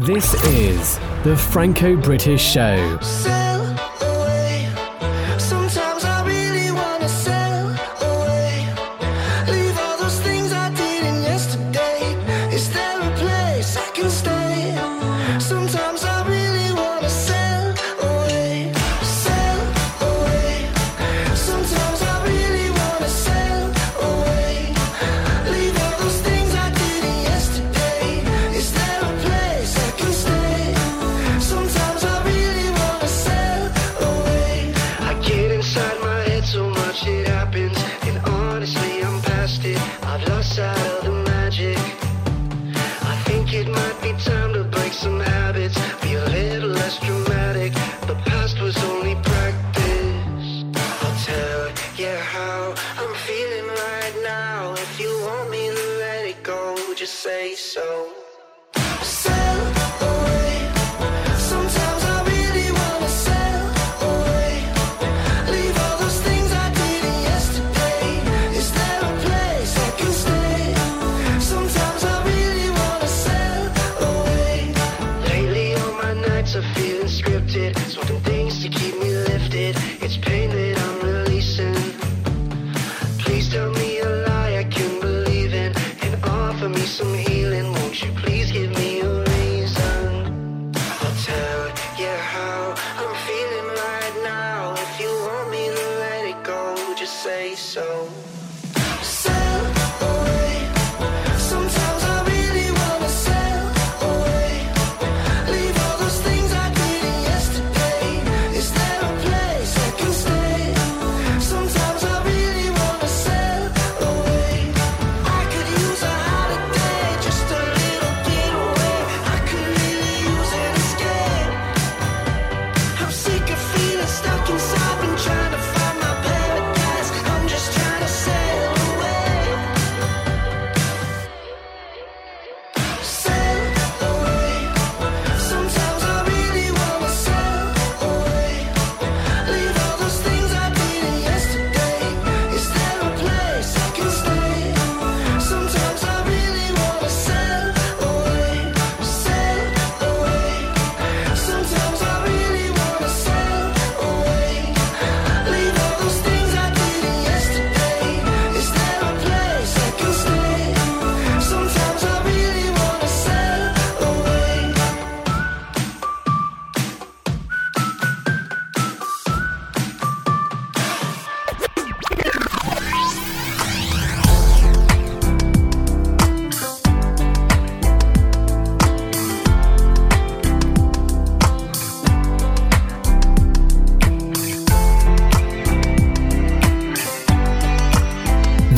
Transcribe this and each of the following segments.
This is the Franco British Show.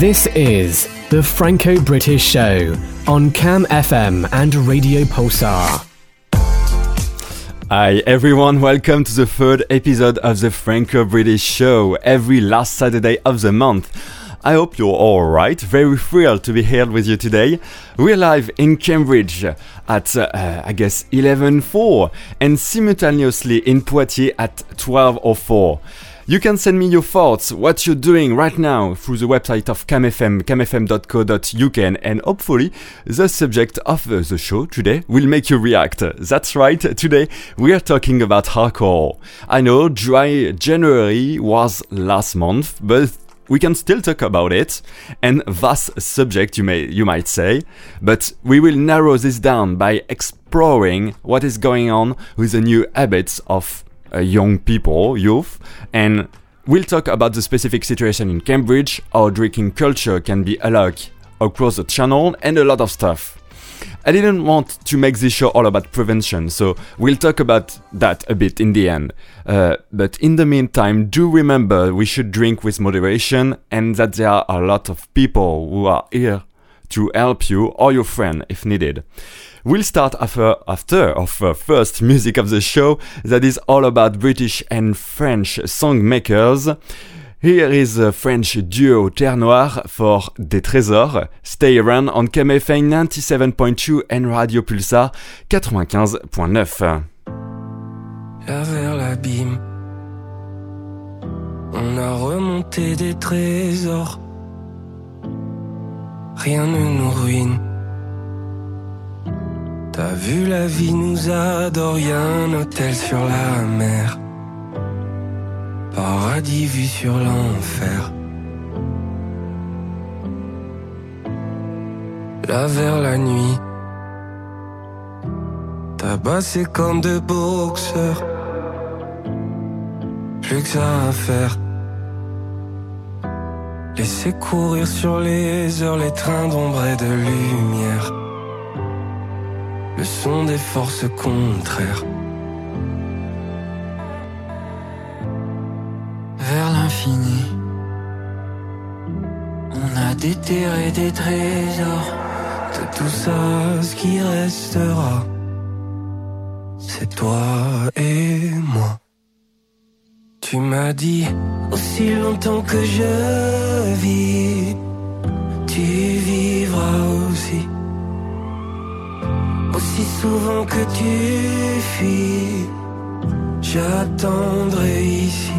This is the Franco British Show on Cam FM and Radio Pulsar. Hi everyone, welcome to the third episode of the Franco British Show every last Saturday of the month. I hope you're all right. Very thrilled to be here with you today. We're live in Cambridge at uh, I guess 11:04 and simultaneously in Poitiers at 12:04. You can send me your thoughts, what you're doing right now through the website of CamFM, camfm.co.uk, and, hopefully the subject of the show today will make you react. That's right, today we are talking about hardcore. I know dry January was last month, but we can still talk about it and vast subject you may you might say but we will narrow this down by exploring what is going on with the new habits of uh, young people youth and we'll talk about the specific situation in cambridge how drinking culture can be allowed across the channel and a lot of stuff I didn't want to make this show all about prevention, so we'll talk about that a bit in the end. Uh, but in the meantime, do remember we should drink with moderation and that there are a lot of people who are here to help you or your friend if needed. We'll start after, after our first music of the show that is all about British and French songmakers. Here is a French duo Terre Noire for Des Trésors. Stay around on KMFM 97.2 and Radio Pulsar 95.9. là vers l'abîme. On a remonté des trésors. Rien ne nous ruine. T'as vu la vie nous adore, y a un hôtel sur la mer. Paradis vu sur l'enfer. Là vers la nuit. Tabassé comme deux boxeurs. Plus que ça à faire. Laisser courir sur les heures les trains d'ombre et de lumière. Le son des forces contraires. On a déterré des trésors. De tout ça, ce qui restera, c'est toi et moi. Tu m'as dit aussi longtemps que je vis, tu vivras aussi. Aussi souvent que tu fuis, j'attendrai ici.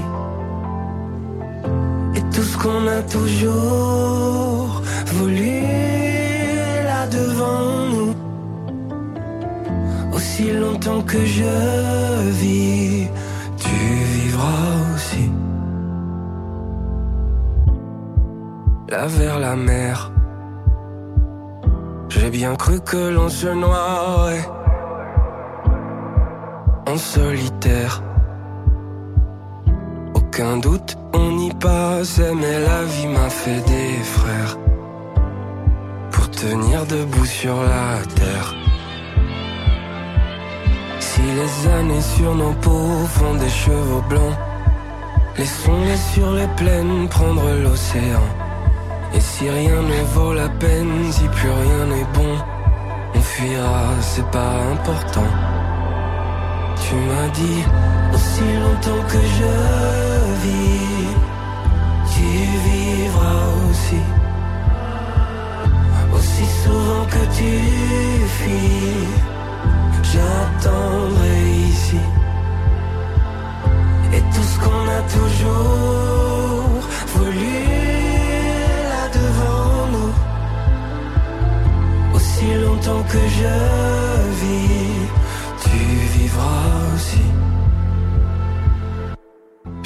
Qu'on a toujours voulu là devant nous. Aussi longtemps que je vis, tu vivras aussi. Là vers la mer, j'ai bien cru que l'on se noierait en solitaire. Aucun doute, on y passait, mais la vie m'a fait des frères pour tenir debout sur la terre. Si les années sur nos peaux font des cheveux blancs, laissons-les sur les plaines prendre l'océan. Et si rien ne vaut la peine, si plus rien n'est bon, on fuira, c'est pas important. Tu m'as dit aussi longtemps que je vis, tu vivras aussi. Aussi souvent que tu fuis, j'attendrai ici. Et tout ce qu'on a toujours voulu là devant nous. Aussi longtemps que je vis,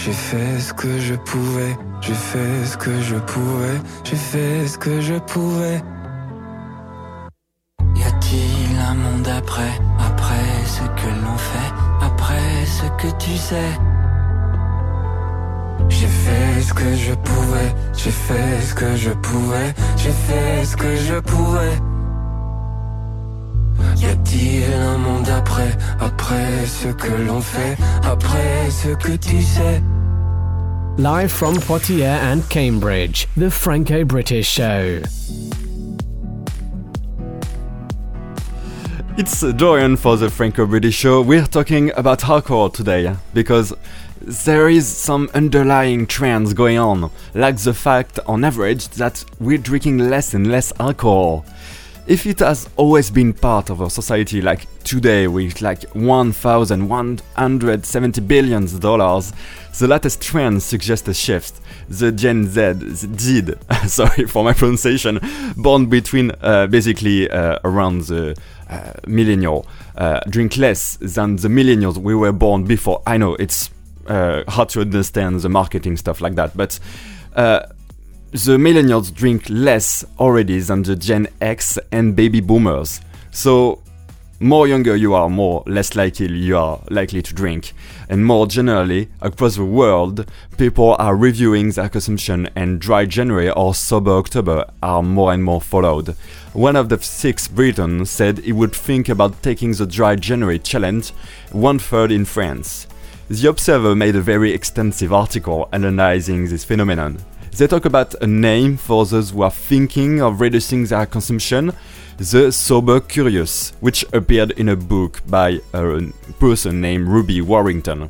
J'ai fait ce que je pouvais, j'ai fait ce que je pouvais, j'ai fait ce que je pouvais. Y a-t-il un monde après, après ce que l'on fait, après ce que tu sais? J'ai fait ce que je pouvais, j'ai fait ce que je pouvais, j'ai fait ce que je pouvais. Y a-t-il un monde après, après ce que l'on fait, après ce que tu sais Live from Poitiers and Cambridge, the Franco British Show. It's Dorian for the Franco British Show. We're talking about alcohol today because there is some underlying trends going on, like the fact on average that we're drinking less and less alcohol. If it has always been part of our society, like today with like 1,170 billion dollars, the latest trend suggests a shift. The Gen Z, did, sorry for my pronunciation, born between uh, basically uh, around the uh, millennial, uh, drink less than the millennials we were born before. I know it's uh, hard to understand the marketing stuff like that, but uh, the millennials drink less already than the Gen X and baby boomers. So more younger you are, more less likely you are likely to drink. And more generally, across the world, people are reviewing their consumption and dry January or sober October are more and more followed. One of the six Britons said he would think about taking the dry January challenge, one third in France. The Observer made a very extensive article analyzing this phenomenon. They talk about a name for those who are thinking of reducing their consumption, the Sober Curious, which appeared in a book by a person named Ruby Warrington.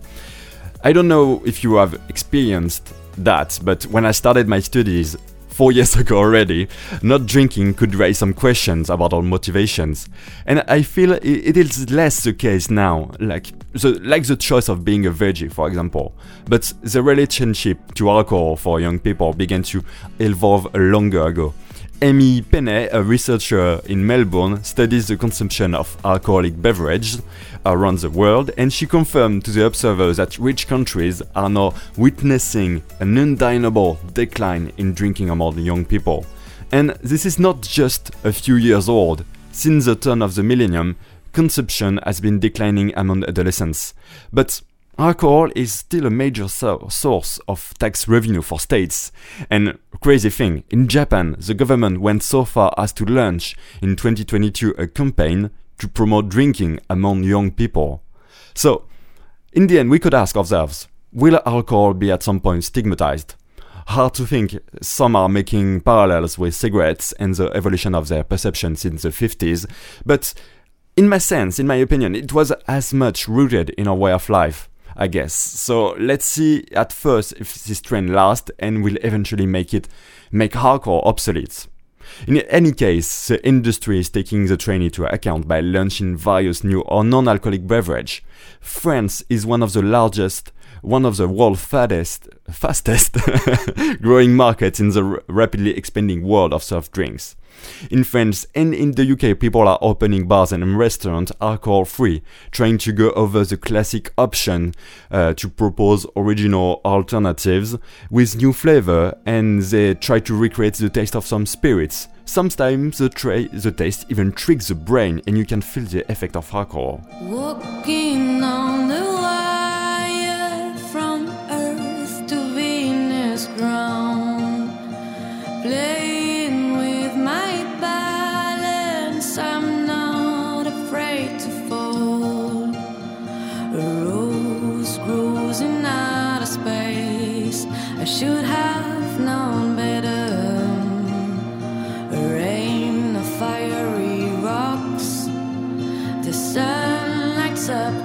I don't know if you have experienced that, but when I started my studies four years ago already, not drinking could raise some questions about our motivations. And I feel it is less the case now, like the, like the choice of being a veggie, for example. But the relationship to alcohol for young people began to evolve longer ago. Amy Pennay, a researcher in Melbourne, studies the consumption of alcoholic beverages around the world, and she confirmed to the observers that rich countries are now witnessing an undeniable decline in drinking among young people. And this is not just a few years old. Since the turn of the millennium, consumption has been declining among adolescents. But alcohol is still a major so- source of tax revenue for states. And crazy thing, in Japan, the government went so far as to launch in 2022 a campaign to promote drinking among young people. So, in the end, we could ask ourselves, will alcohol be at some point stigmatized? Hard to think some are making parallels with cigarettes and the evolution of their perception since the 50s, but in my sense, in my opinion, it was as much rooted in our way of life. I guess. So let's see at first if this trend lasts and will eventually make it make hardcore obsolete. In any case, the industry is taking the trend into account by launching various new or non-alcoholic beverage. France is one of the largest, one of the world's fastest, fastest growing markets in the rapidly expanding world of soft drinks. In France and in the UK, people are opening bars and restaurants alcohol free, trying to go over the classic option uh, to propose original alternatives with new flavor, and they try to recreate the taste of some spirits. Sometimes the, tra- the taste even tricks the brain, and you can feel the effect of alcohol. Up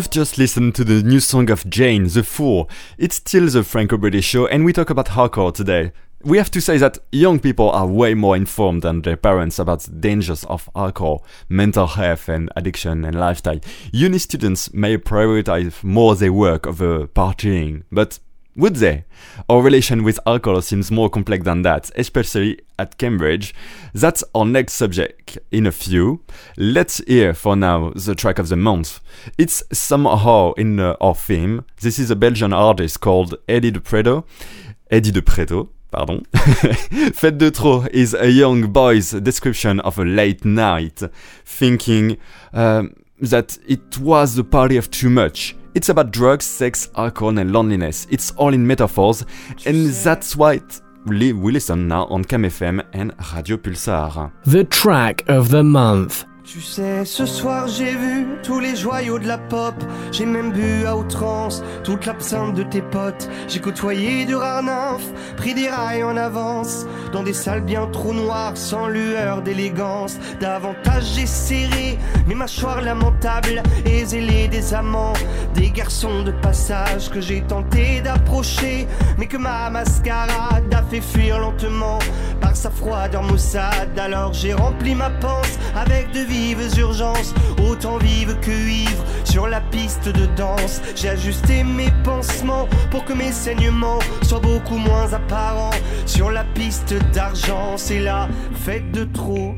You've just listened to the new song of Jain, The Fool. It's still the Franco British show, and we talk about hardcore today. we have to say that young people are way more informed than their parents about the dangers of alcohol, mental health, and addiction and lifestyle. Uni students may prioritize more their work over partying, but would they? Our relation with alcohol seems more complex than that, especially at Cambridge. That's our next subject in a few. Let's hear for now the track of the month. It's somehow in uh, our theme. This is a Belgian artist called Eddy de Pretto. Eddy de Pretto. Pardon. Fête de trop is a young boy's description of a late night, thinking um, that it was the party of too much. It's about drugs, sex, alcohol, and loneliness. It's all in metaphors, and that's why we listen now on Cam FM and Radio Pulsar. The track of the month. Tu sais, ce soir j'ai vu tous les joyaux de la pop. J'ai même bu à outrance toute l'absinthe de tes potes. J'ai côtoyé du rare nymphe, pris des rails en avance. Dans des salles bien trop noires, sans lueur d'élégance. Davantage j'ai serré mes mâchoires lamentables et zélé des amants. Des garçons de passage que j'ai tenté d'approcher. Mais que ma mascarade a fait fuir lentement par sa froideur maussade. Alors j'ai rempli ma panse avec de vives urgences, autant vives que ivres sur la piste de danse. J'ai ajusté mes pansements pour que mes saignements soient beaucoup moins apparents sur la piste d'argent. C'est la fête de trop.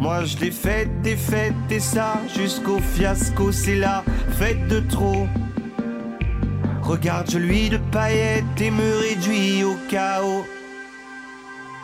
Moi je l'ai faite, des fêtes et ça jusqu'au fiasco, c'est la fête de trop. Regarde, je lui de paillettes et me réduis au chaos.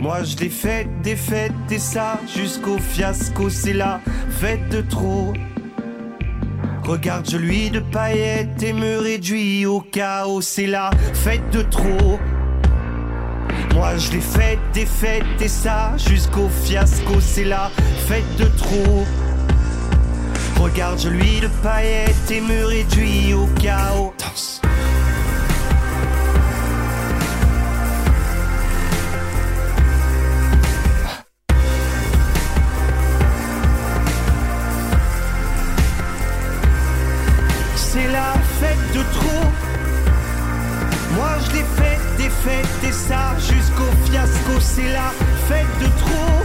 Moi je l'ai faite, des fêtes et ça jusqu'au fiasco, c'est la fête de trop. Regarde, je lui de paillettes et me réduis au chaos, c'est la fête de trop. Moi je l'ai faite, des fêtes et ça jusqu'au fiasco, c'est la fête de trop. Regarde, je lui de paillettes et me réduis au chaos. C'est la fête de trop. Moi je l'ai faite, des fêtes et ça jusqu'au fiasco. C'est la fête de trop.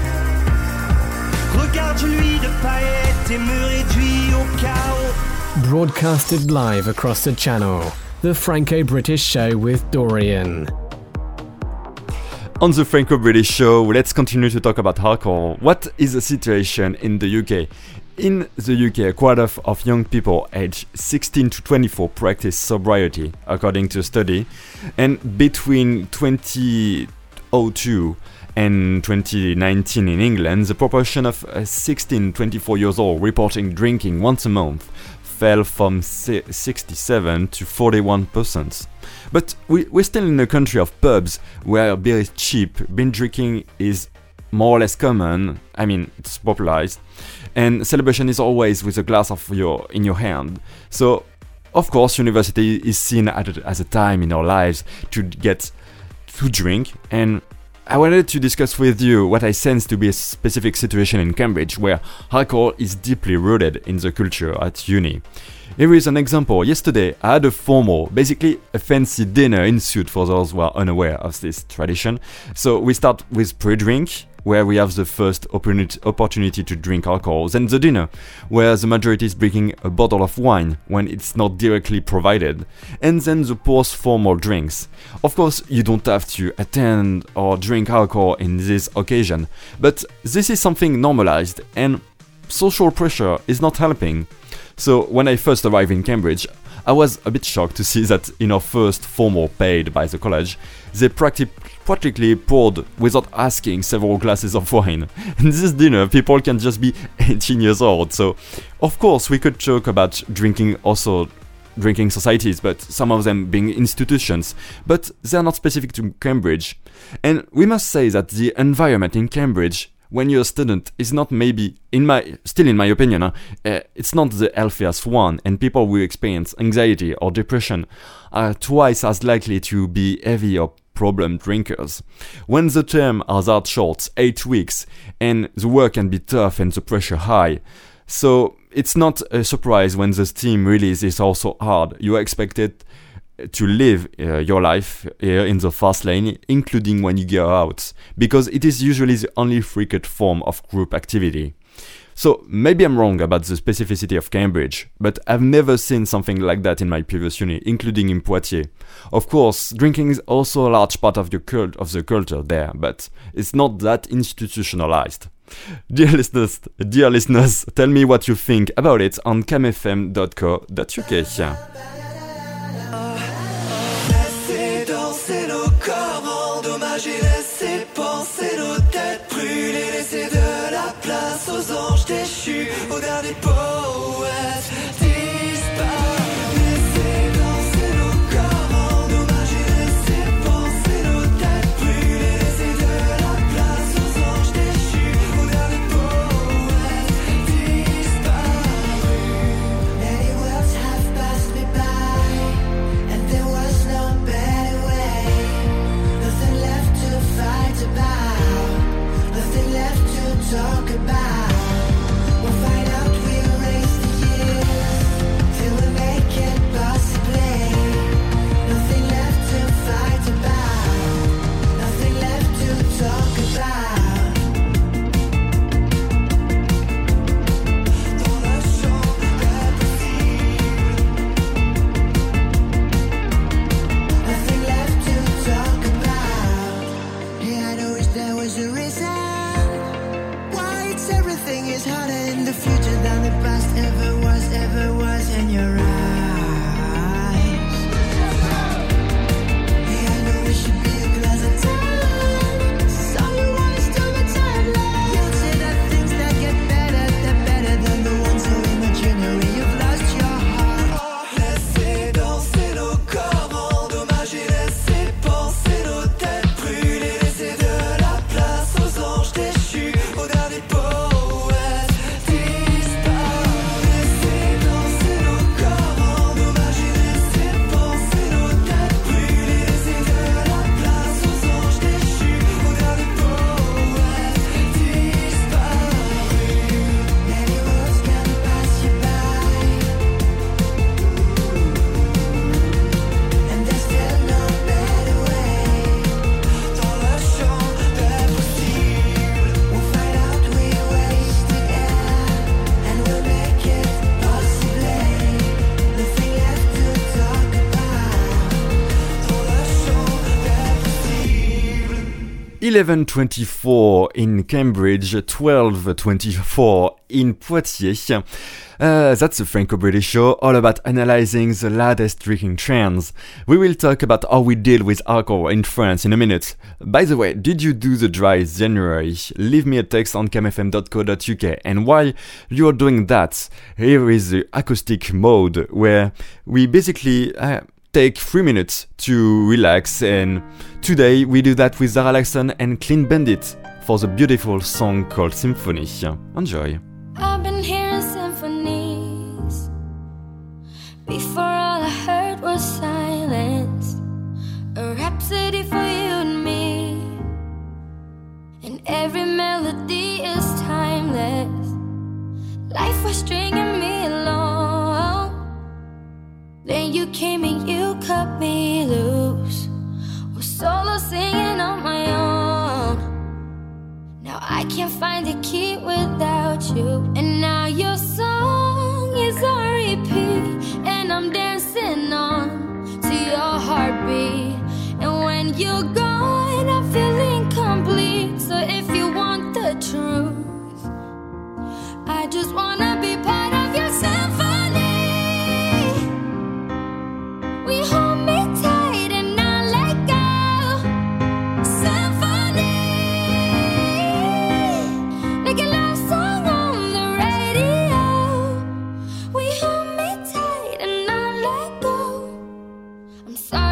Regarde-lui de paillettes et me réduis au chaos. Broadcasted live across the channel. The Franco British Show with Dorian. On the Franco British show, let's continue to talk about alcohol. What is the situation in the UK? In the UK, a quarter of, young people aged 16 to 24 practice sobriety, according to a study, and between 2002 and 2019 in England, the proportion of uh, 16 24 years old reporting drinking once a month fell from 67 to 41%. But we, we're still in a country of pubs where beer is cheap, binge drinking is more or less common, I mean, it's popularized, and celebration is always with a glass of your in your hand. So, of course, university is seen a- as a time in our lives to get to drink and I wanted to discuss with you what I sense to be a specific situation in Cambridge where alcohol is deeply rooted in the culture at uni. Here is an example. Yesterday, I had a formal, basically a fancy dinner in suit for those who are unaware of this tradition. So we start with pre-drink, where we have the first opportunity, to drink alcohol, then the dinner, where the majority is drinking a bottle of wine when it's not directly provided, and then the post-formal drinks. Of course, you don't have to attend or drink alcohol in this occasion, but this is something normalized, and social pressure is not helping. So when I first arrived in Cambridge, I was a bit shocked to see that in our first formal paid by the college, they practi- practically poured without asking several glasses of wine. In this dinner, people can just be 18 years old, so of course we could joke about drinking also drinking societies, but some of them being institutions. But they are not specific to Cambridge. And we must say that the environment in Cambridge when you're a student is not maybe in my still in my opinion uh, it's not the healthiest one and people who experience anxiety or depression are twice as likely to be heavy or problem drinkers. When the term are that short 8 weeks and the work can be tough and the pressure high. So it's not a surprise when the steam release is also hard. You are expected to live uh, your life here in the fast lane, including when you go out, because it is usually the only frequent form of group activity. So maybe I'm wrong about the specificity of Cambridge, but I've never seen something like that in my previous uni, including in Poitiers. Of course, drinking is also a large part of the cult of the culture there, but it's not that institutionalized. Dear listeners, dear listeners, tell me what you think about it on camfm.co.uk. 1124 in Cambridge, 1224 in Poitiers. Uh, that's the Franco-British show, all about analyzing the latest drinking trends. We will talk about how we deal with alcohol in France in a minute. By the way, did you do the dry January? Leave me a text on camfm.co.uk. And while you're doing that, here is the acoustic mode where we basically uh, take three minutes to relax. And today we do that with Zara Larsson and Clean Bandit for the beautiful song called Symphony. Enjoy. I've been hearing symphonies. Before all I heard was silence. A rhapsody for you and me. And every melody is timeless. Life was stringing me along. Then you came and you cut me loose. Was solo singing on my own. Now I can't find a key without you. And now your song is on repeat. And I'm dancing on to your heartbeat. And when you're gone, I feel incomplete. So if you want the truth, I just wanna be part I'm sorry.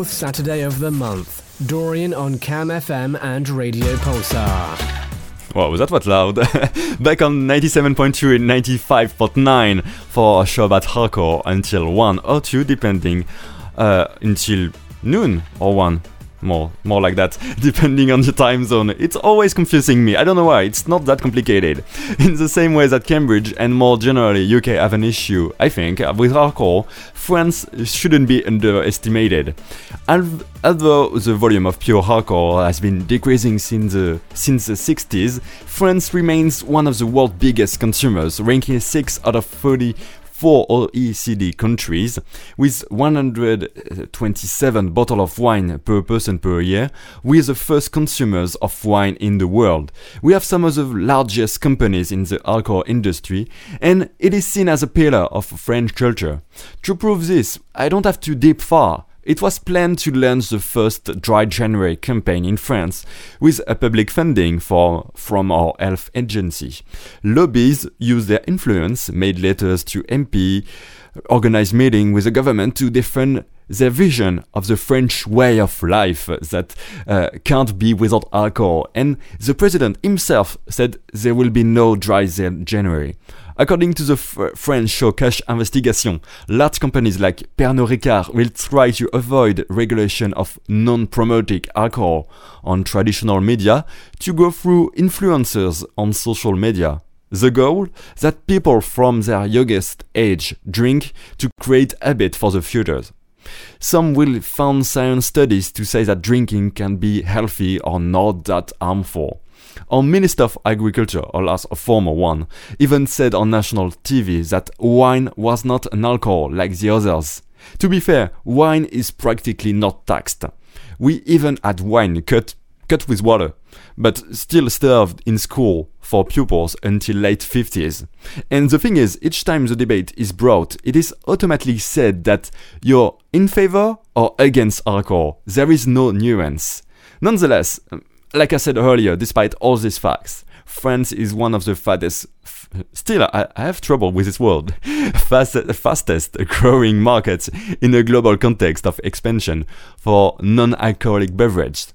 Fourth Saturday of the month, Dorian on Cam FM and Radio Pulsar. Wow, that was loud. Back on 97.2 and 95.9 for a show about hardcore until 1 or 2, depending, uh, until noon or 1. More, more like that, depending on the time zone. It's always confusing me. I don't know why. It's not that complicated. In the same way that Cambridge and more generally UK have an issue, I think, with hardcore, France shouldn't be underestimated. Al- Although the volume of pure hardcore has been decreasing since the, since the 60s, France remains one of the world's biggest consumers, ranking 6 out of 34 OECD countries, with 127 bottles of wine per person per year. We are the first consumers of wine in the world. We have some of the largest companies in the alcohol industry, and it is seen as a pillar of French culture. To prove this, I don't have to deep far. It was planned to launch the first Dry January campaign in France with a public funding for, from our health agency. Lobbies used their influence, made letters to MP, organized meetings with the government to defend their vision of the French way of life that uh, can't be without alcohol. And the president himself said there will be no dry January. According to the f- French show Cash Investigation, large companies like Pernod Ricard will try to avoid regulation of non-promoting alcohol on traditional media to go through influencers on social media. The goal? That people from their youngest age drink to create habit for the future. Some will found science studies to say that drinking can be healthy or not that harmful. Our Minister of Agriculture, or last a former one, even said on national TV that wine was not an alcohol like the others. To be fair, wine is practically not taxed. We even had wine cut cut with water, but still served in school for pupils until late 50s. And the thing is, each time the debate is brought, it is automatically said that you're in favor or against alcohol. There is no nuance. Nonetheless, like I said earlier, despite all these facts, France is one of the fattest. F- still, I, I have trouble with this word. Fast, fastest growing markets in a global context of expansion for non-alcoholic beverages.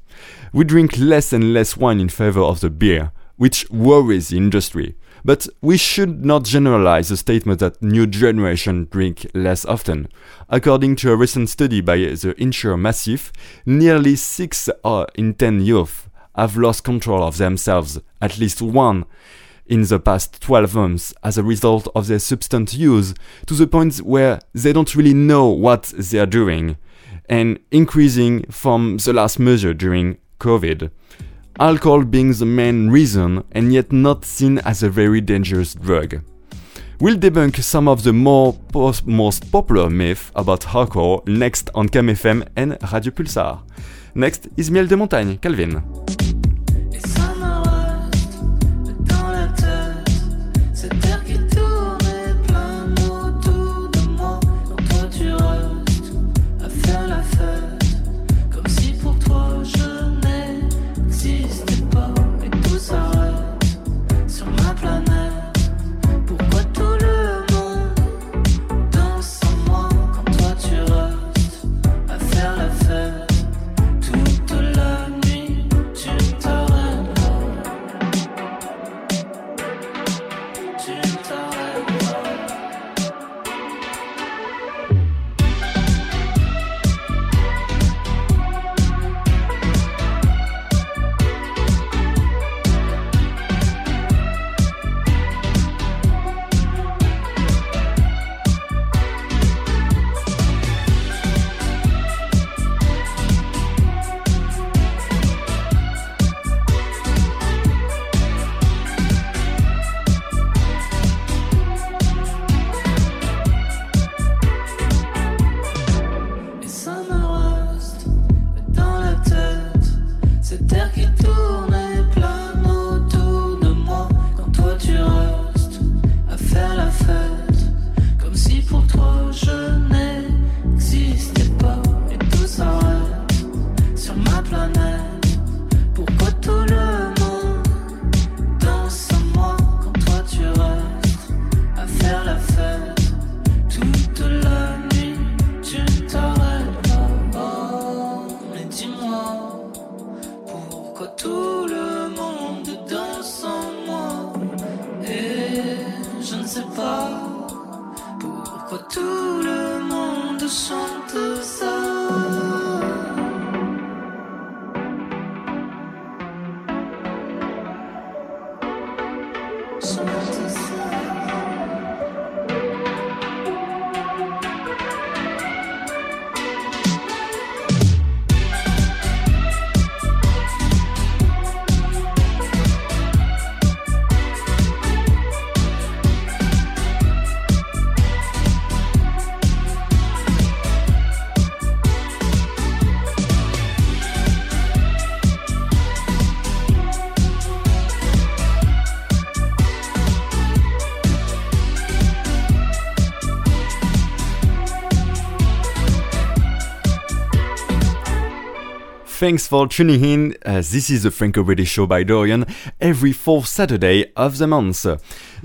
We drink less and less wine in favor of the beer, which worries the industry. But we should not generalize the statement that new generation drink less often. According to a recent study by the insurer Macif, nearly 6 uh, in 10 youth have lost control of themselves, at least one in the past 12 months as a result of their substance use, to the point where they don't really know what they are doing, and increasing from the last measure during COVID. Alcohol being the main reason and yet not seen as a very dangerous drug. We'll debunk some of the more most popular myths about alcohol next on Cam FM and Radio Pulsar. Next is Miel de Montagne, Calvin. Thanks for tuning in. Uh, this is the Franco British Show by Dorian every fourth Saturday of the month.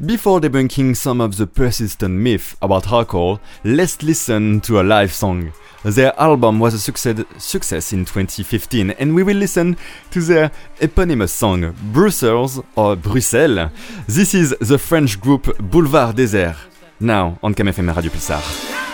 Before debunking some of the persistent myth about alcohol, let's listen to a live song. Their album was a success, success in 2015, and we will listen to their eponymous song, Brussels or Bruxelles. This is the French group Boulevard des Airs, now on Cam FM Radio Pulsar.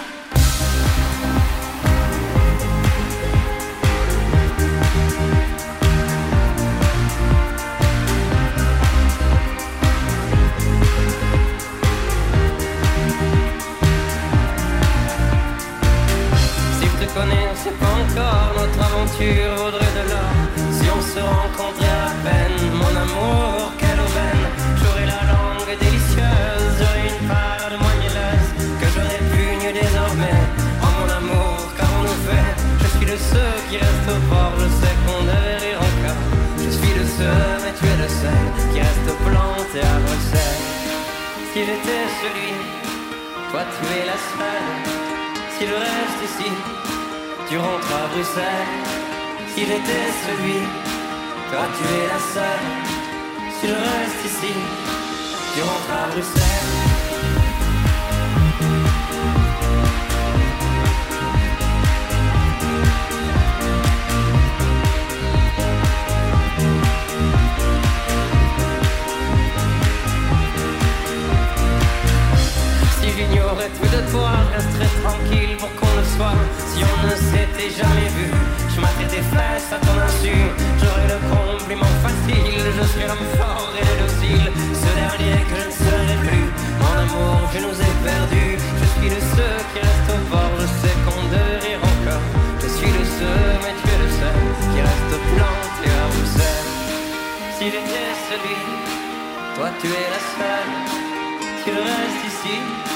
Notre aventure vaudrait de l'or. Si on se rencontrait à peine, mon amour, quelle aubaine. J'aurais la langue délicieuse, j'aurais une part de moi mielleuse que je répugne désormais. Oh mon amour, qu'avons-nous fait Je suis de ceux qui restent au port, je sais qu'on devait rire encore. Je suis de ceux, mais tu es de ceux qui restent plantés à Bruxelles. Si j'étais celui, toi tu es la seule. Si je reste ici, tu rentres à Bruxelles. Si j'étais celui, toi tu es la seule. Si je reste ici, tu rentres à Bruxelles. J'aurais tout de toi, resterai tranquille pour qu'on le soit. Si on ne s'était jamais vu, je m'attire des fesses à ton insu. J'aurais le compliment facile, je suis l'homme fort et docile. Ce dernier que je ne serai plus, mon amour, je nous ai perdus. Je suis le seul qui reste au bord, je sais qu'on de rire encore. Je suis le seul, mais tu es le seul qui reste planté à Bruxelles. S'il était celui, toi tu es la seule, s'il reste ici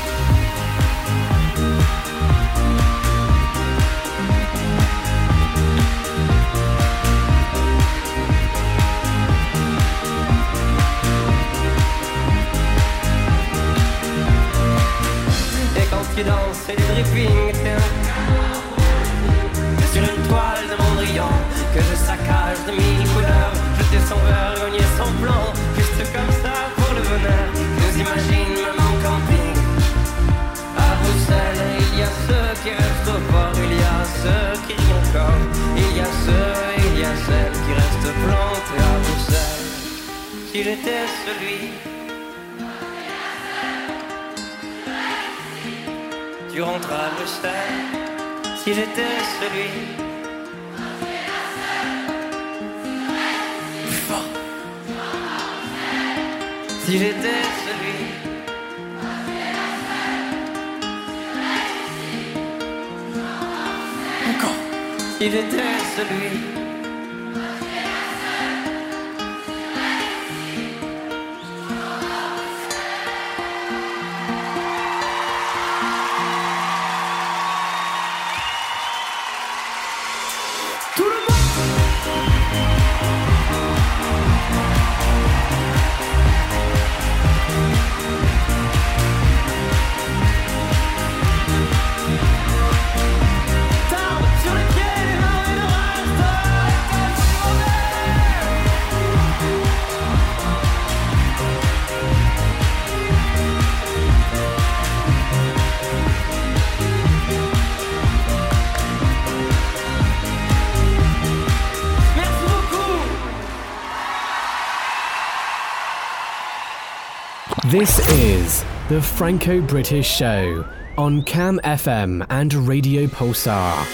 This is the Franco British Show on Cam FM and Radio Pulsar.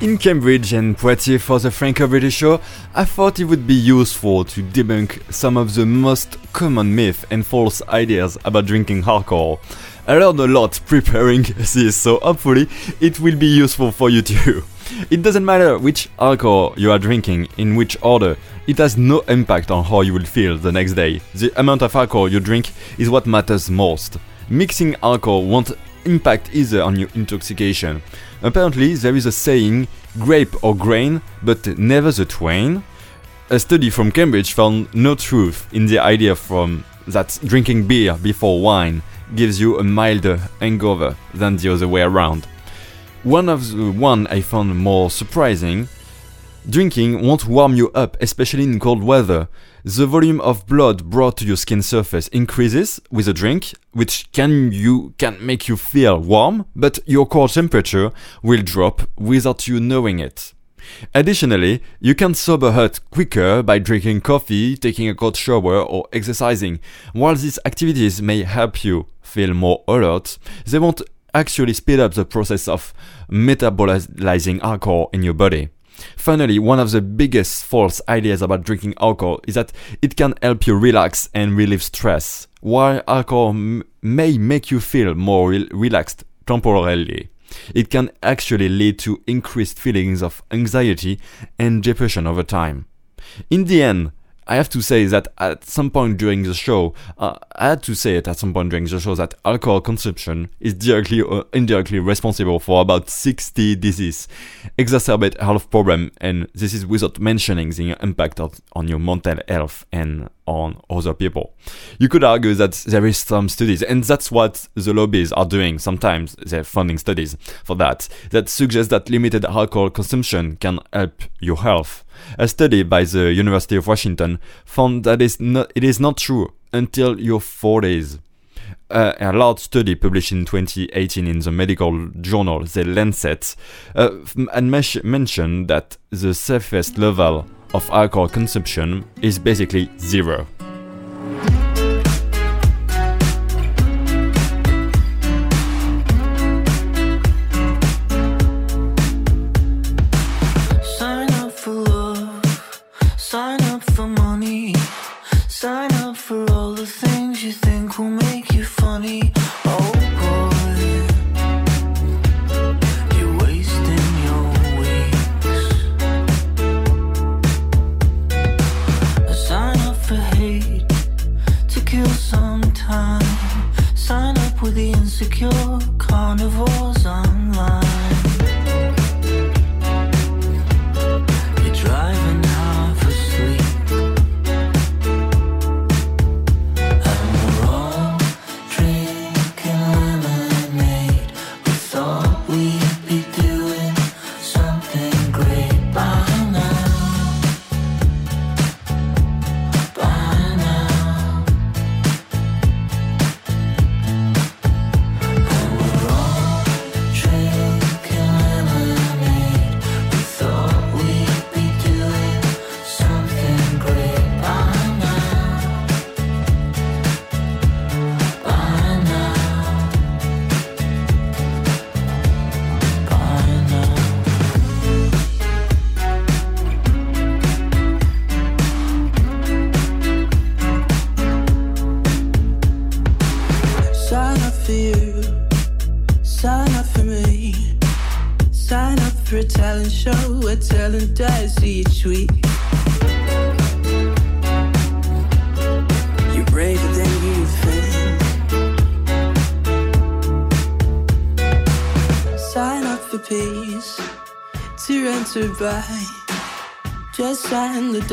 In Cambridge and Poitiers for the Franco-British show, I thought it would be useful to debunk some of the most common myths and false ideas about drinking alcohol. I learned a lot preparing this, so hopefully it will be useful for you too. It doesn't matter which alcohol you are drinking, in which order, it has no impact on how you will feel the next day. The amount of alcohol you drink is what matters most. Mixing alcohol won't impact either on your intoxication. Apparently, there is a saying grape or grain, but never the twain. A study from Cambridge found no truth in the idea from that drinking beer before wine gives you a milder hangover than the other way around. One of the one I found more surprising Drinking won't warm you up, especially in cold weather. The volume of blood brought to your skin surface increases with a drink, which can you can make you feel warm, but your core temperature will drop without you knowing it. Additionally, you can sober up quicker by drinking coffee, taking a cold shower, or exercising. While these activities may help you feel more alert, they won't actually speed up the process of metabolizing alcohol in your body. Finally, one of the biggest false ideas about drinking alcohol is that it can help you relax and relieve stress. While alcohol m- may make you feel more rel- relaxed temporarily, it can actually lead to increased feelings of anxiety and depression over time. In the end, I have to say that at some point during the show, uh, I had to say it at some point during the show that alcohol consumption is directly or indirectly responsible for about 60 diseases, exacerbate health problem, and this is without mentioning the impact of, on your mental health and on other people. You could argue that there is some studies, and that's what the lobbies are doing. Sometimes they're funding studies for that that suggest that limited alcohol consumption can help your health. A study by the University of Washington found that it is not true until your 40s. Uh, a large study published in 2018 in the medical journal The Lancet uh, and mentioned that the safest level of alcohol consumption is basically zero. secure.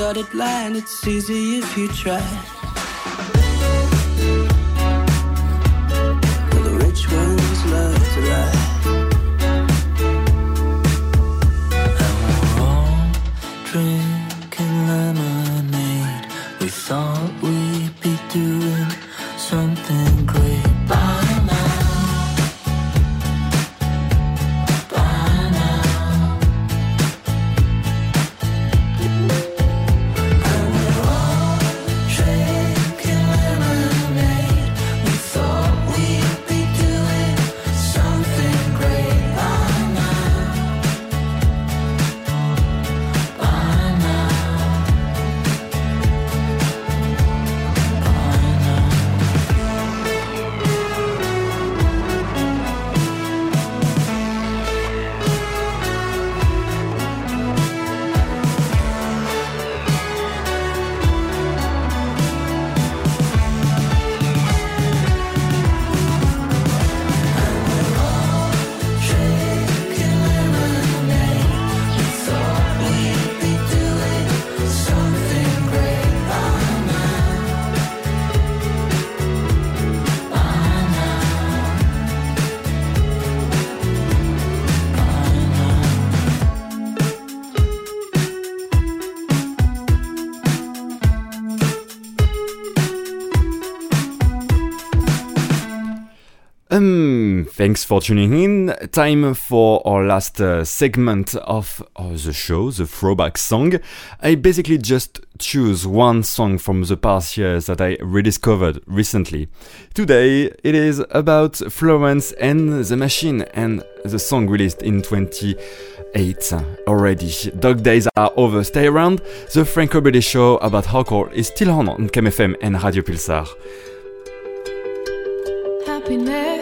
Dotted line, it's easy if you try. Thanks for tuning in. Time for our last uh, segment of uh, the show, the throwback song. I basically just choose one song from the past years that I rediscovered recently. Today it is about Florence and the Machine and the song released in 2008 already. Dog days are over. Stay around. The Franco British show about hardcore is still on on Cam FM and Radio Pulsar. Happiness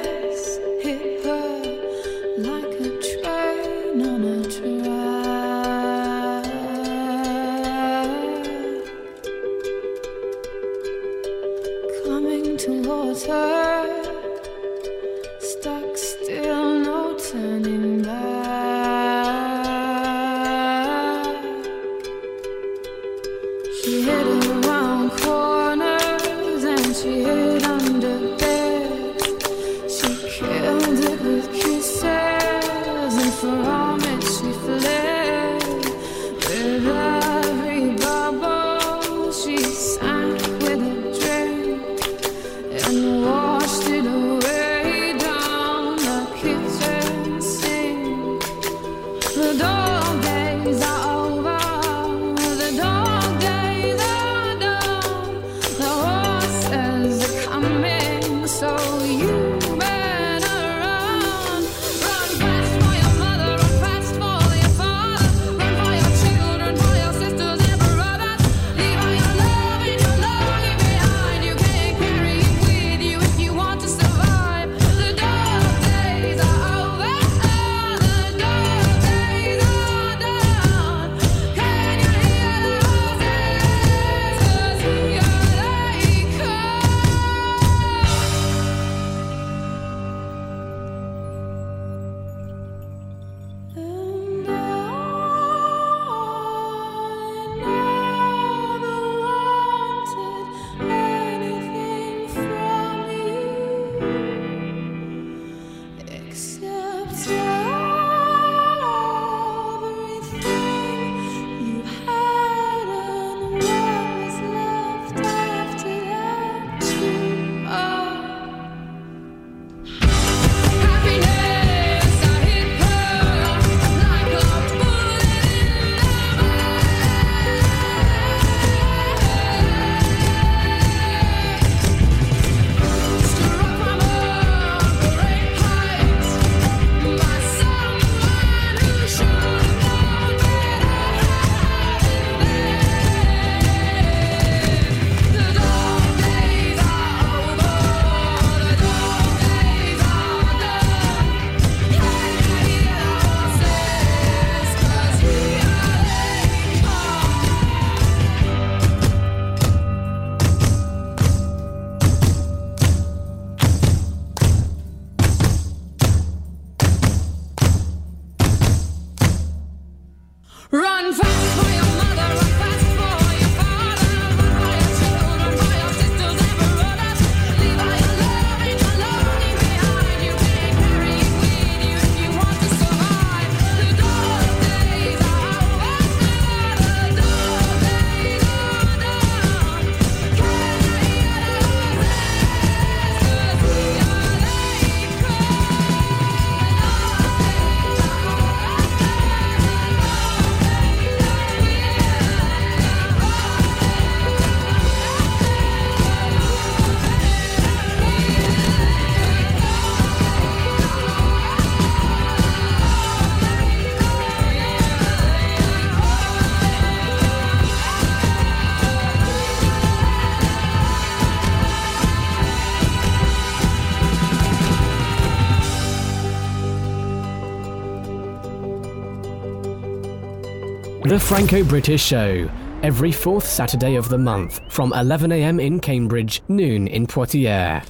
The Franco British Show, every fourth Saturday of the month from 11am in Cambridge, noon in Poitiers.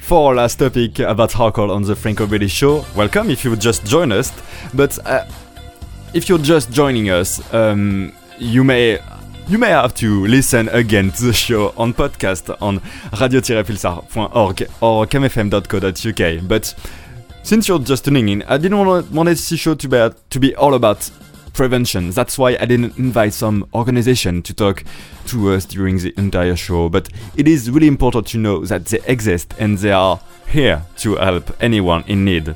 For our last topic about hardcore on the Franco British Show, welcome if you just join us. But uh, if you're just joining us, um, you may you may have to listen again to the show on podcast on radio-pulsar.org or camfm.co.uk. But since you're just tuning in, I didn't want, want this show to be, to be all about prevention. That's why I didn't invite some organization to talk to us during the entire show. But it is really important to know that they exist and they are here to help anyone in need.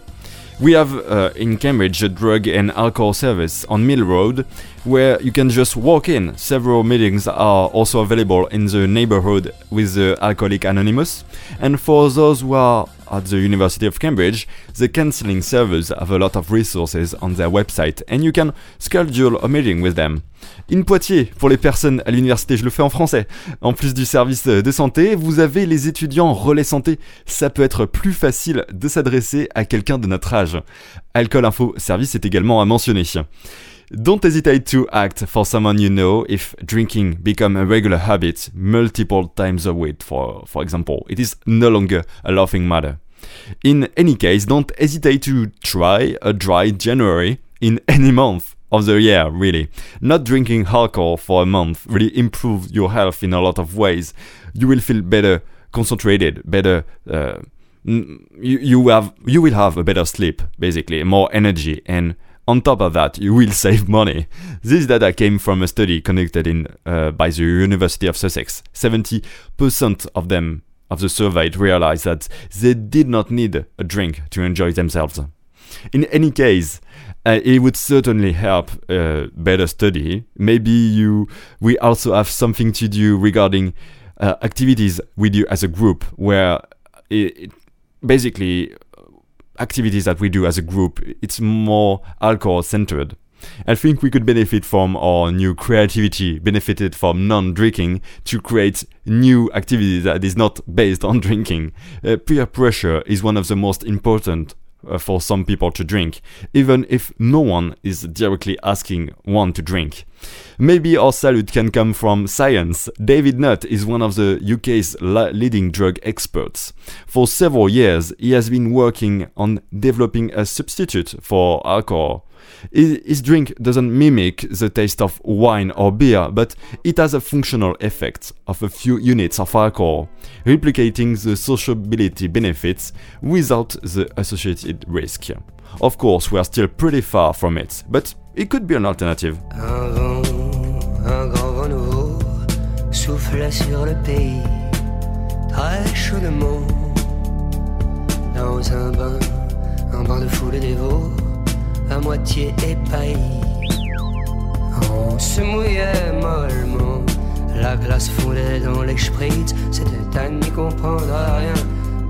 We have uh, in Cambridge a drug and alcohol service on Mill Road where you can just walk in. Several meetings are also available in the neighborhood with the Alcoholic Anonymous. And for those who are at the University of Cambridge, the counseling servers have a lot of resources on their website and you can schedule a meeting with them. In Poitiers, pour les personnes à l'université, je le fais en français. En plus du service de santé, vous avez les étudiants relais santé. Ça peut être plus facile de s'adresser à quelqu'un de notre âge. Alcool Info Service est également à mentionner. Don't hesitate to act for someone you know if drinking become a regular habit multiple times a week, for, for example. It is no longer a laughing matter. In any case, don't hesitate to try a dry January in any month of the year, really. Not drinking alcohol for a month really improves your health in a lot of ways. You will feel better concentrated, better. Uh, you, you have you will have a better sleep, basically, more energy, and on top of that, you will save money. This data came from a study conducted in uh, by the University of Sussex. Seventy percent of them of the surveyed realized that they did not need a drink to enjoy themselves. In any case, uh, it would certainly help uh, better study. Maybe you we also have something to do regarding uh, activities we do as a group, where it, it basically activities that we do as a group, it's more alcohol centered. I think we could benefit from our new creativity, benefited from non-drinking, to create new activities that is not based on drinking. Uh, peer pressure is one of the most important Uh, for some people to drink, even if no one is directly asking one to drink. Maybe our salute can come from science. David Nutt is one of the UK's leading drug experts. For several years, he has been working on developing a substitute for alcohol. His drink doesn't mimic the taste of wine or beer, but it has a functional effect of a few units of alcohol, replicating the sociability benefits without the associated risk. Of course, we are still pretty far from it, but it could be an alternative. Dans un bain, un bain de foule dévot à moitié épaillis. On se mouillait mollement, la glace fondait dans les spritz, c'était à n'y comprendre rien.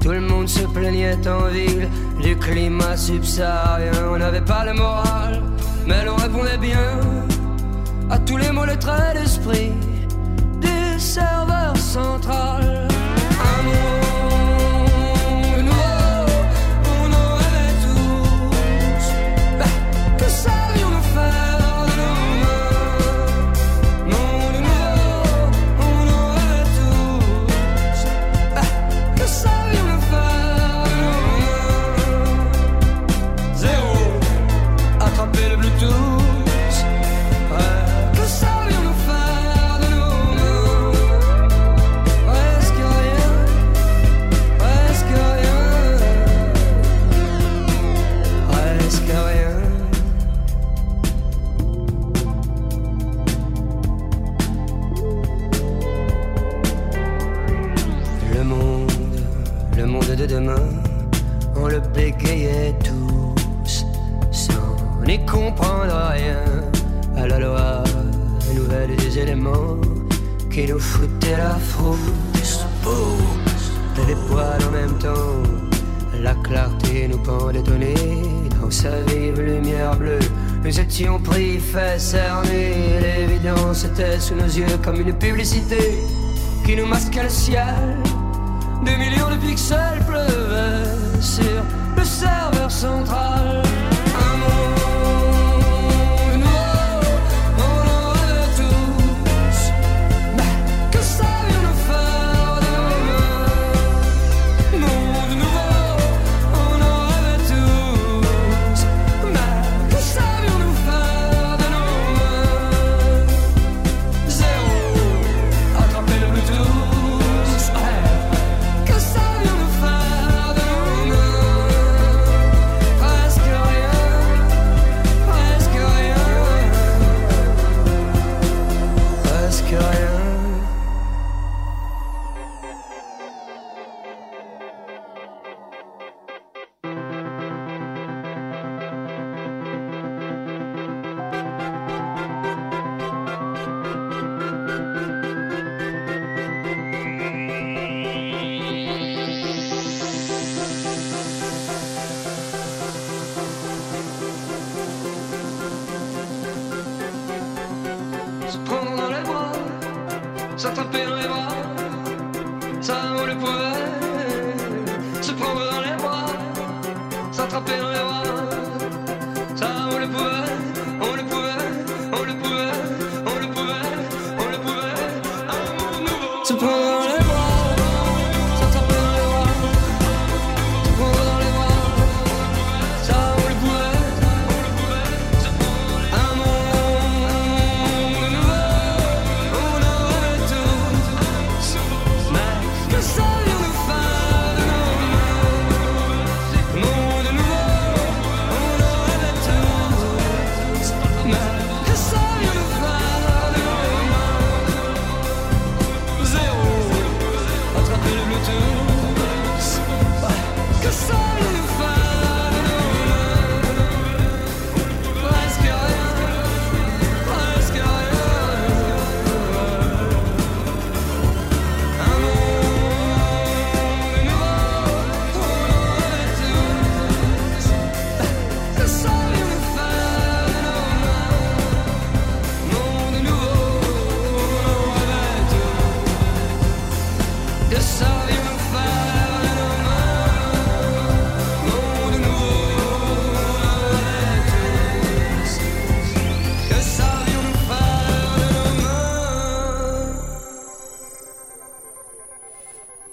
Tout le monde se plaignait en ville du climat subsaharien. On n'avait pas le moral, mais l'on répondait bien à tous les mots, les traits d'esprit du serveur central.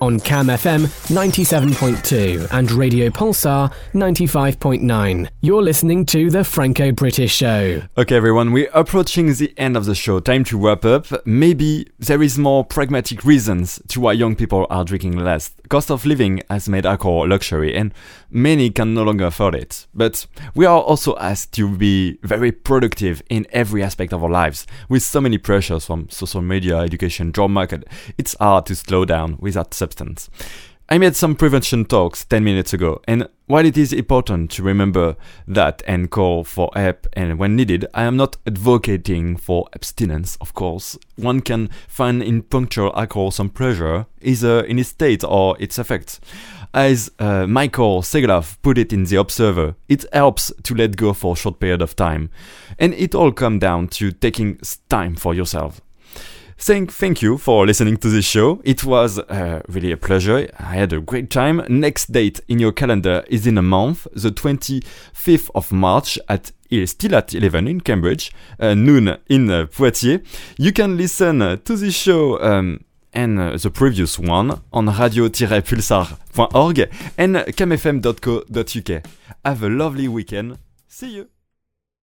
On Cam FM 97.2 and Radio Pulsar 95.9. You're listening to The Franco British Show. Okay, everyone, we're approaching the end of the show. Time to wrap up. Maybe there is more pragmatic reasons to why young people are drinking less. Cost of living has made alcohol a luxury, and many can no longer afford it. But we are also asked to be very productive in every aspect of our lives. With so many pressures from social media, education, job market, it's hard to slow down without substance. I made some prevention talks 10 minutes ago, and while it is important to remember that and call for help and when needed, I am not advocating for abstinence, of course. One can find in punctual alcohol some pleasure, either in its state or its effects. As uh, Michael Segalov put it in The Observer, it helps to let go for a short period of time. And it all comes down to taking time for yourself. Thank, thank you for listening to this show. It was uh, really a pleasure. I had a great time. Next date in your calendar is in a month, the 25th of March at still at 11 in Cambridge, uh, noon in uh, Poitiers. You can listen to this show um, and uh, the previous one on radio-pulsar.org and camfm.co.uk. Have a lovely weekend. See you.